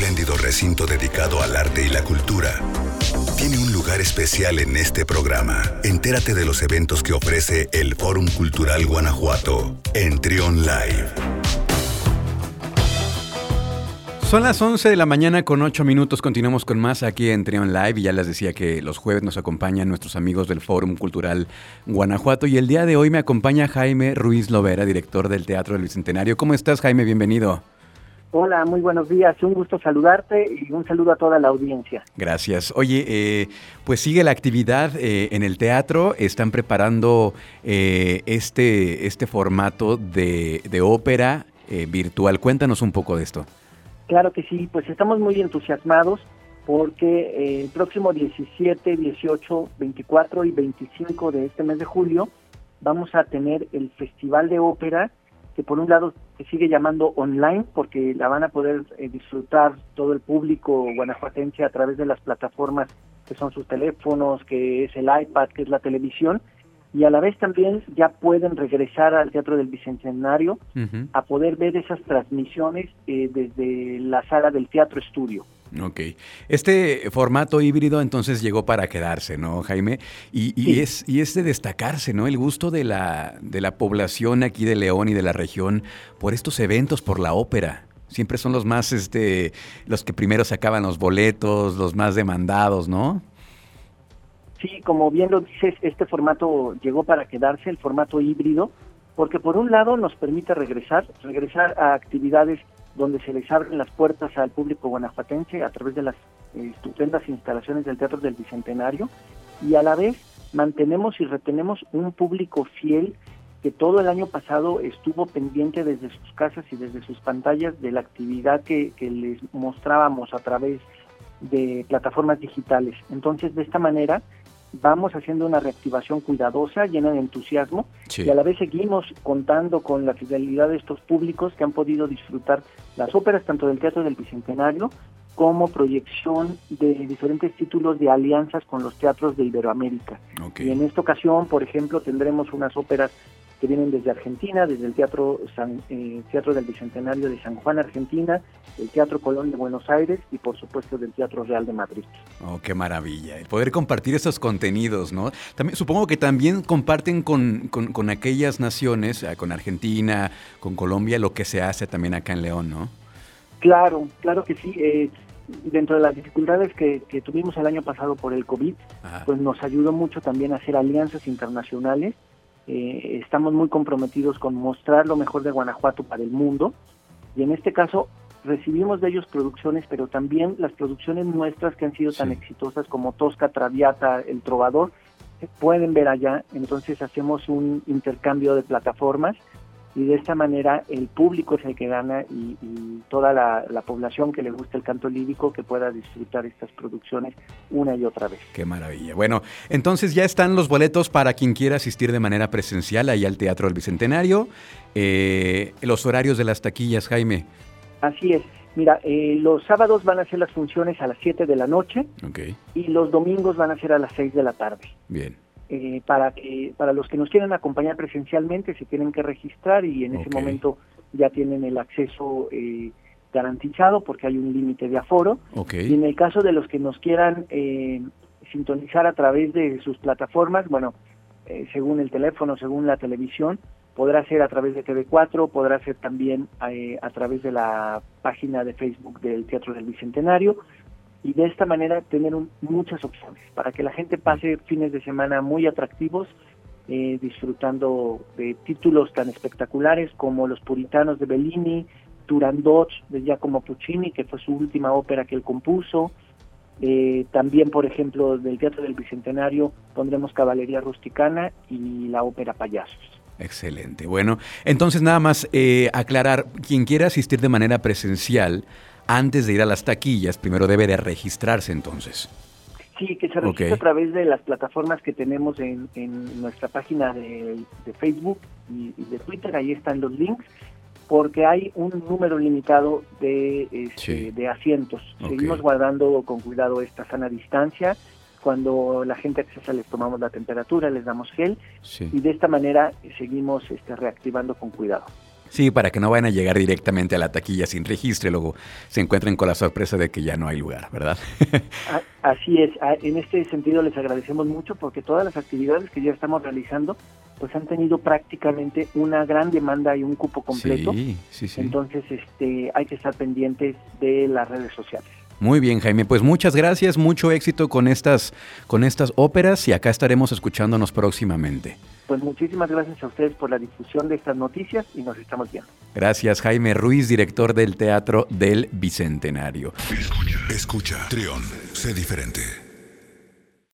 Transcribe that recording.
espléndido recinto dedicado al arte y la cultura, tiene un lugar especial en este programa. Entérate de los eventos que ofrece el Fórum Cultural Guanajuato en Trion Live. Son las 11 de la mañana con 8 minutos. Continuamos con más aquí en Trion Live. Y ya les decía que los jueves nos acompañan nuestros amigos del Fórum Cultural Guanajuato. Y el día de hoy me acompaña Jaime Ruiz Lovera, director del Teatro del Bicentenario. ¿Cómo estás, Jaime? Bienvenido. Hola, muy buenos días. Un gusto saludarte y un saludo a toda la audiencia. Gracias. Oye, eh, pues sigue la actividad eh, en el teatro. Están preparando eh, este, este formato de, de ópera virtual. Cuéntanos un poco de esto. Claro que sí, pues estamos muy entusiasmados porque eh, el próximo 17, 18, 24 y 25 de este mes de julio vamos a tener el Festival de Ópera, que por un lado se sigue llamando online porque la van a poder eh, disfrutar todo el público guanajuatense a través de las plataformas que son sus teléfonos, que es el iPad, que es la televisión, y a la vez también ya pueden regresar al Teatro del Bicentenario a poder ver esas transmisiones eh, desde la sala del Teatro Estudio. Ok. Este formato híbrido entonces llegó para quedarse, ¿no, Jaime? Y, es, y es de destacarse, ¿no? El gusto de la, de la población aquí de León y de la región por estos eventos, por la ópera. Siempre son los más, este, los que primero sacaban los boletos, los más demandados, ¿no? Sí, como bien lo dices, este formato llegó para quedarse, el formato híbrido, porque por un lado nos permite regresar, regresar a actividades donde se les abren las puertas al público guanajuatense a través de las eh, estupendas instalaciones del Teatro del Bicentenario y a la vez mantenemos y retenemos un público fiel que todo el año pasado estuvo pendiente desde sus casas y desde sus pantallas de la actividad que, que les mostrábamos a través de plataformas digitales. Entonces, de esta manera, vamos haciendo una reactivación cuidadosa, llena de entusiasmo, y a la vez seguimos contando con la fidelidad de estos públicos que han podido disfrutar las óperas tanto del Teatro del Bicentenario como proyección de diferentes títulos de alianzas con los teatros de Iberoamérica. Y en esta ocasión, por ejemplo, tendremos unas óperas que vienen desde Argentina, desde el Teatro, San, eh, Teatro del Bicentenario de San Juan, Argentina, el Teatro Colón de Buenos Aires y por supuesto del Teatro Real de Madrid. Oh, qué maravilla, el poder compartir esos contenidos, ¿no? También, supongo que también comparten con, con, aquellas naciones, eh, con Argentina, con Colombia, lo que se hace también acá en León, ¿no? Claro, claro que sí. Eh, dentro de las dificultades que, tuvimos el año pasado por el COVID, pues nos ayudó mucho también a hacer alianzas internacionales eh, estamos muy comprometidos con mostrar lo mejor de Guanajuato para el mundo. Y en este caso recibimos de ellos producciones, pero también las producciones nuestras que han sido tan exitosas como Tosca, Traviata, El Trovador, se pueden ver allá, entonces hacemos un intercambio de plataformas y de esta manera el público es el que gana y, toda la, población que le gusta el canto lírico que pueda disfrutar estas producciones una y otra vez. Qué maravilla. Bueno, entonces ya están los boletos para quien quiera asistir de manera presencial ahí al Teatro del Bicentenario. Eh, los horarios de las taquillas, Jaime. Así es. Mira, eh, los sábados van a ser las funciones a las 7 de la noche y los domingos van a ser a las 6 de la tarde. Bien. Eh, para que para los que nos quieren acompañar presencialmente se tienen que registrar y en ese momento ya tienen el acceso eh, garantizado porque hay un límite de aforo. Y en el caso de los que nos quieran eh, sintonizar a través de sus plataformas, bueno, según el teléfono, según la televisión, podrá ser a través de TV4, podrá ser también a través de la página de Facebook del Teatro del Bicentenario y de esta manera tener muchas opciones para que la gente pase fines de semana muy atractivos eh, disfrutando de títulos tan espectaculares como Los Puritanos de Bellini, Turandot de Giacomo Puccini, que fue su última ópera que él compuso. Eh, también, por ejemplo, del Teatro del Bicentenario pondremos Caballería Rusticana y la ópera Payasos. Excelente. Bueno, entonces nada más eh, aclarar, quien quiera asistir de manera presencial, antes de ir a las taquillas, primero debe de registrarse entonces. Sí, que se registre a través de las plataformas que tenemos en, nuestra página de, Facebook y, de Twitter, ahí están los links, porque hay un número limitado de, este, de asientos. Seguimos guardando con cuidado esta sana distancia. Cuando la gente accesa les tomamos la temperatura, les damos gel y de esta manera seguimos este, reactivando con cuidado. Sí, para que no vayan a llegar directamente a la taquilla sin registro y luego se encuentren con la sorpresa de que ya no hay lugar, ¿verdad? Así es, en este sentido les agradecemos mucho porque todas las actividades que ya estamos realizando pues han tenido prácticamente una gran demanda y un cupo completo. Sí, sí, sí. Entonces este, hay que estar pendientes de las redes sociales. Muy bien, Jaime. Pues muchas gracias, mucho éxito con estas, con estas óperas y acá estaremos escuchándonos próximamente. Pues muchísimas gracias a ustedes por la difusión de estas noticias y nos estamos viendo. Gracias, Jaime Ruiz, director del Teatro del Bicentenario. Escucha, escucha, Trión, sé diferente.